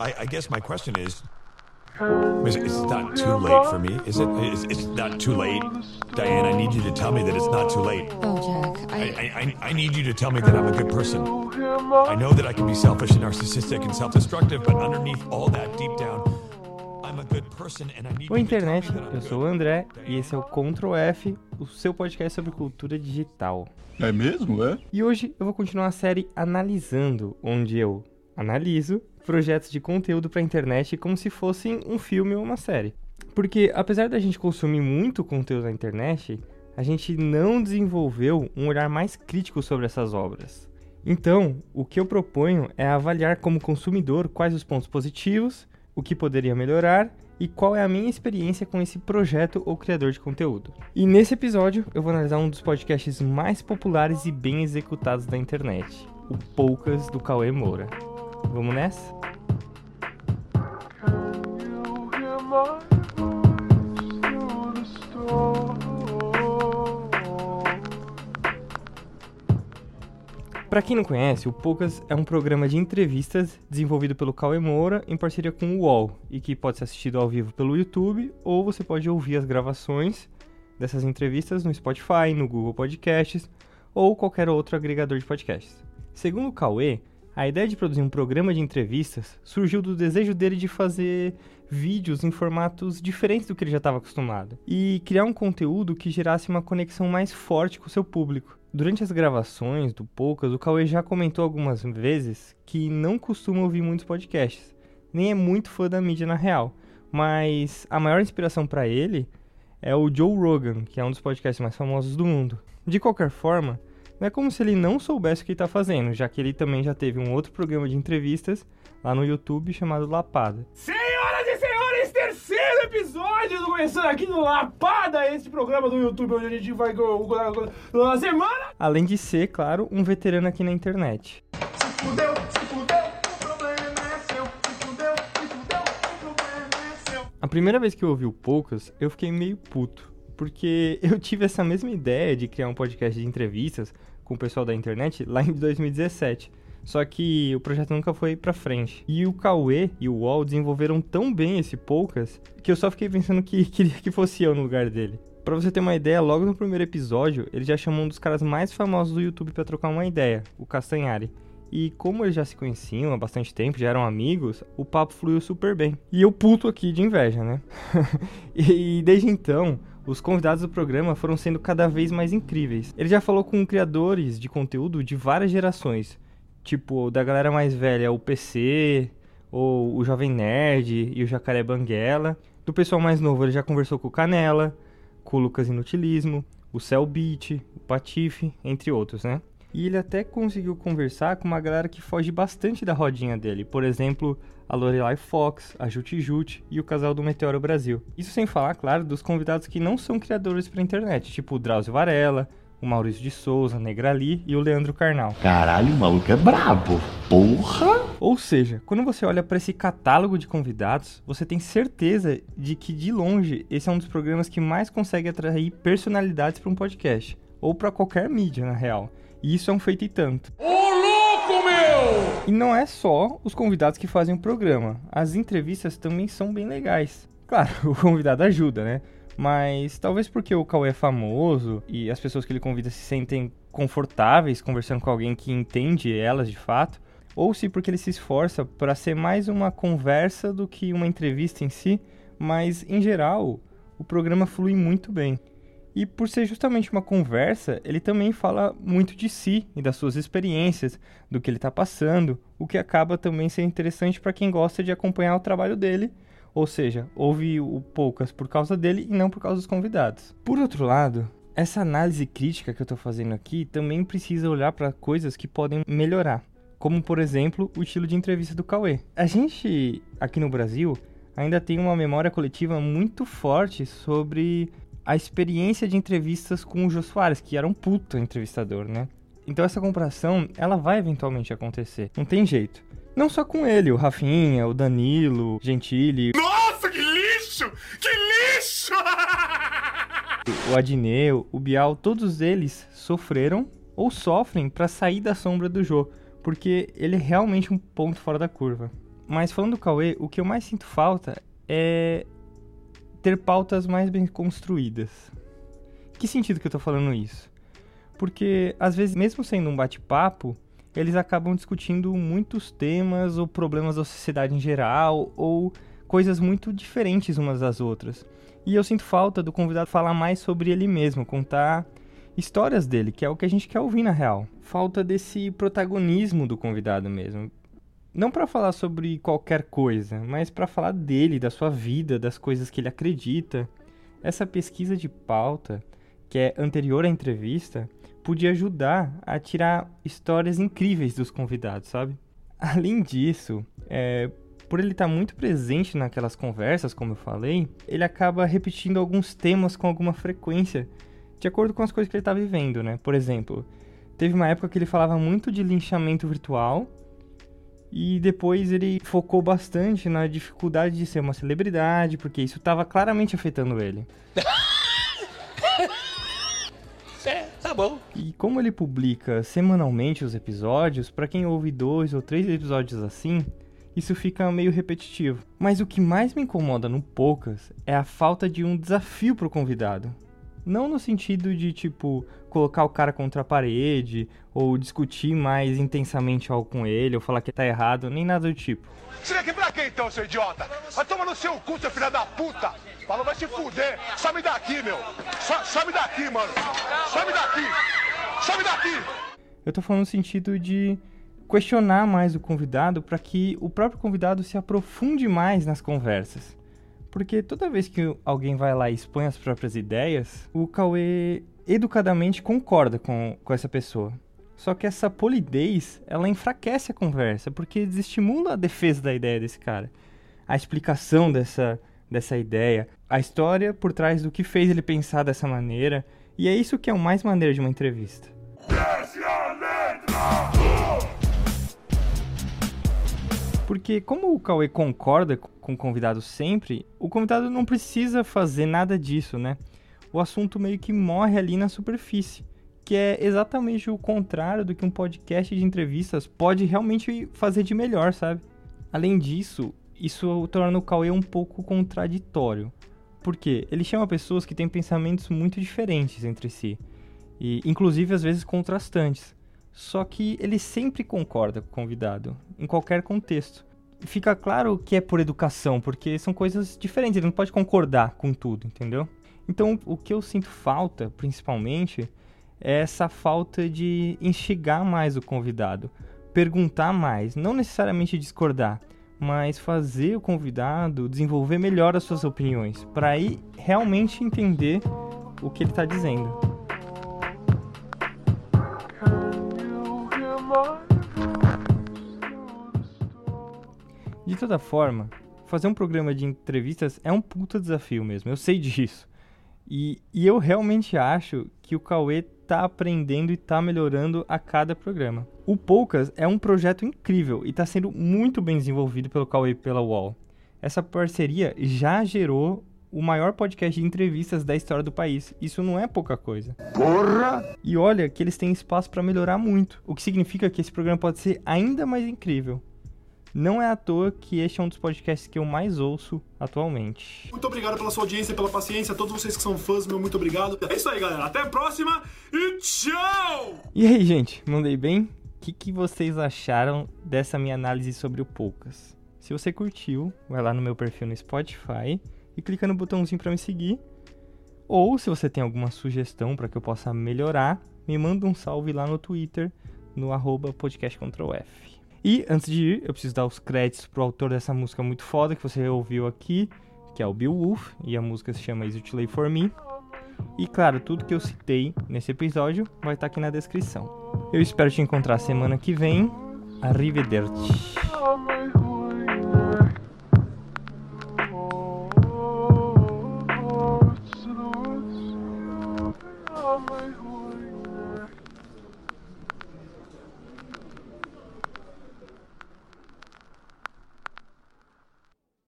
I, I guess my question is, is it- it's not too late for me, is it? It's, it's not too late, Diane. I need you to tell me that it's not too late. Oh, Jack, I, I. I, I- need you to tell me that I'm a good person. I know that I can be selfish and narcissistic and self-destructive, but underneath all that, deep down, I'm a good person, and I need Oi, you to tell me internet, that I'm eu sou o. André e esse é o Ctrl F, o seu podcast sobre cultura digital. É mesmo, é? E hoje eu vou continuar a série Analisando, onde eu analiso projetos de conteúdo para internet como se fossem um filme ou uma série. Porque apesar da gente consumir muito conteúdo na internet, a gente não desenvolveu um olhar mais crítico sobre essas obras. Então, o que eu proponho é avaliar como consumidor quais os pontos positivos, o que poderia melhorar e qual é a minha experiência com esse projeto ou criador de conteúdo. E nesse episódio eu vou analisar um dos podcasts mais populares e bem executados da internet, o Poucas do Cauê Moura. Vamos nessa? Para quem não conhece, o Poucas é um programa de entrevistas desenvolvido pelo Cauê Moura em parceria com o UOL e que pode ser assistido ao vivo pelo YouTube ou você pode ouvir as gravações dessas entrevistas no Spotify, no Google Podcasts ou qualquer outro agregador de podcasts. Segundo o Cauê, a ideia de produzir um programa de entrevistas surgiu do desejo dele de fazer vídeos em formatos diferentes do que ele já estava acostumado e criar um conteúdo que gerasse uma conexão mais forte com o seu público. Durante as gravações do Poucas, o Cauê já comentou algumas vezes que não costuma ouvir muitos podcasts, nem é muito fã da mídia na real, mas a maior inspiração para ele é o Joe Rogan, que é um dos podcasts mais famosos do mundo. De qualquer forma, não é como se ele não soubesse o que está fazendo, já que ele também já teve um outro programa de entrevistas lá no YouTube chamado Lapada. Senhoras e senhores, terceiro episódio do Começando aqui no Lapada, esse programa do YouTube onde a gente vai na semana. Além de ser, claro, um veterano aqui na internet. Se fudeu, se fudeu, o problema é seu. Se fudeu, se fudeu, o problema é seu. A primeira vez que eu ouvi o Poucas, eu fiquei meio puto, porque eu tive essa mesma ideia de criar um podcast de entrevistas com o pessoal da internet lá em 2017. Só que o projeto nunca foi pra frente. E o Cauê e o UOL desenvolveram tão bem esse Poucas que eu só fiquei pensando que queria que fosse eu no lugar dele. Pra você ter uma ideia, logo no primeiro episódio, ele já chamou um dos caras mais famosos do YouTube pra trocar uma ideia, o Castanhari. E como eles já se conheciam há bastante tempo, já eram amigos, o papo fluiu super bem. E eu puto aqui de inveja, né? e desde então, os convidados do programa foram sendo cada vez mais incríveis. Ele já falou com criadores de conteúdo de várias gerações, tipo da galera mais velha, o PC, ou o Jovem Nerd e o Jacaré Banguela. Do pessoal mais novo, ele já conversou com o Canela, com o Lucas Inutilismo, o Cellbeat, o Patife, entre outros, né? E ele até conseguiu conversar com uma galera que foge bastante da rodinha dele. Por exemplo, a Lorelai Fox, a Jute Jute e o casal do Meteoro Brasil. Isso sem falar, claro, dos convidados que não são criadores para internet, tipo o Drauzio Varela, o Maurício de Souza, Negrali e o Leandro Carnal. Caralho, o maluco é brabo. Porra! Ou seja, quando você olha para esse catálogo de convidados, você tem certeza de que de longe esse é um dos programas que mais consegue atrair personalidades para um podcast, ou para qualquer mídia, na real. E isso é um feito e tanto. E não é só os convidados que fazem o programa, as entrevistas também são bem legais. Claro, o convidado ajuda, né? Mas talvez porque o Cauê é famoso e as pessoas que ele convida se sentem confortáveis conversando com alguém que entende elas de fato, ou se porque ele se esforça para ser mais uma conversa do que uma entrevista em si, mas em geral o programa flui muito bem. E por ser justamente uma conversa, ele também fala muito de si e das suas experiências, do que ele está passando, o que acaba também sendo interessante para quem gosta de acompanhar o trabalho dele, ou seja, ouve o Poucas por causa dele e não por causa dos convidados. Por outro lado, essa análise crítica que eu estou fazendo aqui também precisa olhar para coisas que podem melhorar, como por exemplo o estilo de entrevista do Cauê. A gente aqui no Brasil ainda tem uma memória coletiva muito forte sobre a experiência de entrevistas com o Jô Soares, que era um puta entrevistador, né? Então essa comparação, ela vai eventualmente acontecer. Não tem jeito. Não só com ele, o Rafinha, o Danilo, Gentili, Nossa, que lixo! Que lixo! o Adneu, o Bial, todos eles sofreram ou sofrem para sair da sombra do Jô, porque ele é realmente um ponto fora da curva. Mas falando do Cauê, o que eu mais sinto falta é ter pautas mais bem construídas. Que sentido que eu tô falando isso? Porque às vezes, mesmo sendo um bate-papo, eles acabam discutindo muitos temas ou problemas da sociedade em geral ou coisas muito diferentes umas das outras. E eu sinto falta do convidado falar mais sobre ele mesmo, contar histórias dele, que é o que a gente quer ouvir na real. Falta desse protagonismo do convidado mesmo. Não para falar sobre qualquer coisa, mas para falar dele, da sua vida, das coisas que ele acredita. Essa pesquisa de pauta, que é anterior à entrevista, podia ajudar a tirar histórias incríveis dos convidados, sabe? Além disso, é, por ele estar tá muito presente naquelas conversas, como eu falei, ele acaba repetindo alguns temas com alguma frequência, de acordo com as coisas que ele está vivendo, né? Por exemplo, teve uma época que ele falava muito de linchamento virtual e depois ele focou bastante na dificuldade de ser uma celebridade, porque isso estava claramente afetando ele. É, tá bom. E como ele publica semanalmente os episódios, para quem ouve dois ou três episódios assim, isso fica meio repetitivo. Mas o que mais me incomoda no Poucas é a falta de um desafio pro convidado. Não no sentido de, tipo, colocar o cara contra a parede, ou discutir mais intensamente algo com ele, ou falar que tá errado, nem nada do tipo. Você aqui pra quê então, seu idiota? Vai tomar no seu cu, seu filho da puta! Falou, vai se fuder! Some daqui, meu! Some daqui, mano! Some daqui! Some daqui! Eu tô falando no sentido de questionar mais o convidado para que o próprio convidado se aprofunde mais nas conversas. Porque toda vez que alguém vai lá e expõe as próprias ideias, o Cauê educadamente concorda com, com essa pessoa. Só que essa polidez, ela enfraquece a conversa, porque desestimula a defesa da ideia desse cara. A explicação dessa, dessa ideia, a história por trás do que fez ele pensar dessa maneira, e é isso que é o mais maneiro de uma entrevista. Porque como o Cauê concorda com o convidado sempre, o convidado não precisa fazer nada disso, né? O assunto meio que morre ali na superfície, que é exatamente o contrário do que um podcast de entrevistas pode realmente fazer de melhor, sabe? Além disso, isso torna o Cauê um pouco contraditório. Porque ele chama pessoas que têm pensamentos muito diferentes entre si, e inclusive às vezes contrastantes. Só que ele sempre concorda com o convidado, em qualquer contexto. Fica claro que é por educação, porque são coisas diferentes, ele não pode concordar com tudo, entendeu? Então, o que eu sinto falta, principalmente, é essa falta de instigar mais o convidado, perguntar mais, não necessariamente discordar, mas fazer o convidado desenvolver melhor as suas opiniões, para aí realmente entender o que ele está dizendo. De toda forma, fazer um programa de entrevistas é um puta desafio mesmo, eu sei disso. E, e eu realmente acho que o Cauê tá aprendendo e tá melhorando a cada programa. O Poucas é um projeto incrível e está sendo muito bem desenvolvido pelo Cauê e pela UOL. Essa parceria já gerou o maior podcast de entrevistas da história do país. Isso não é pouca coisa. Porra! E olha que eles têm espaço para melhorar muito, o que significa que esse programa pode ser ainda mais incrível. Não é à toa que este é um dos podcasts que eu mais ouço atualmente. Muito obrigado pela sua audiência, pela paciência. A todos vocês que são fãs, meu muito obrigado. É isso aí, galera. Até a próxima e tchau! E aí, gente, mandei bem? O que, que vocês acharam dessa minha análise sobre o Poucas? Se você curtiu, vai lá no meu perfil no Spotify e clica no botãozinho para me seguir. Ou se você tem alguma sugestão para que eu possa melhorar, me manda um salve lá no Twitter, no arroba podcastcontrolf. E antes de ir, eu preciso dar os créditos pro autor dessa música muito foda que você ouviu aqui, que é o Bill Wolf, e a música se chama Is It Late For Me. E claro, tudo que eu citei nesse episódio vai estar aqui na descrição. Eu espero te encontrar semana que vem. Arrivederci.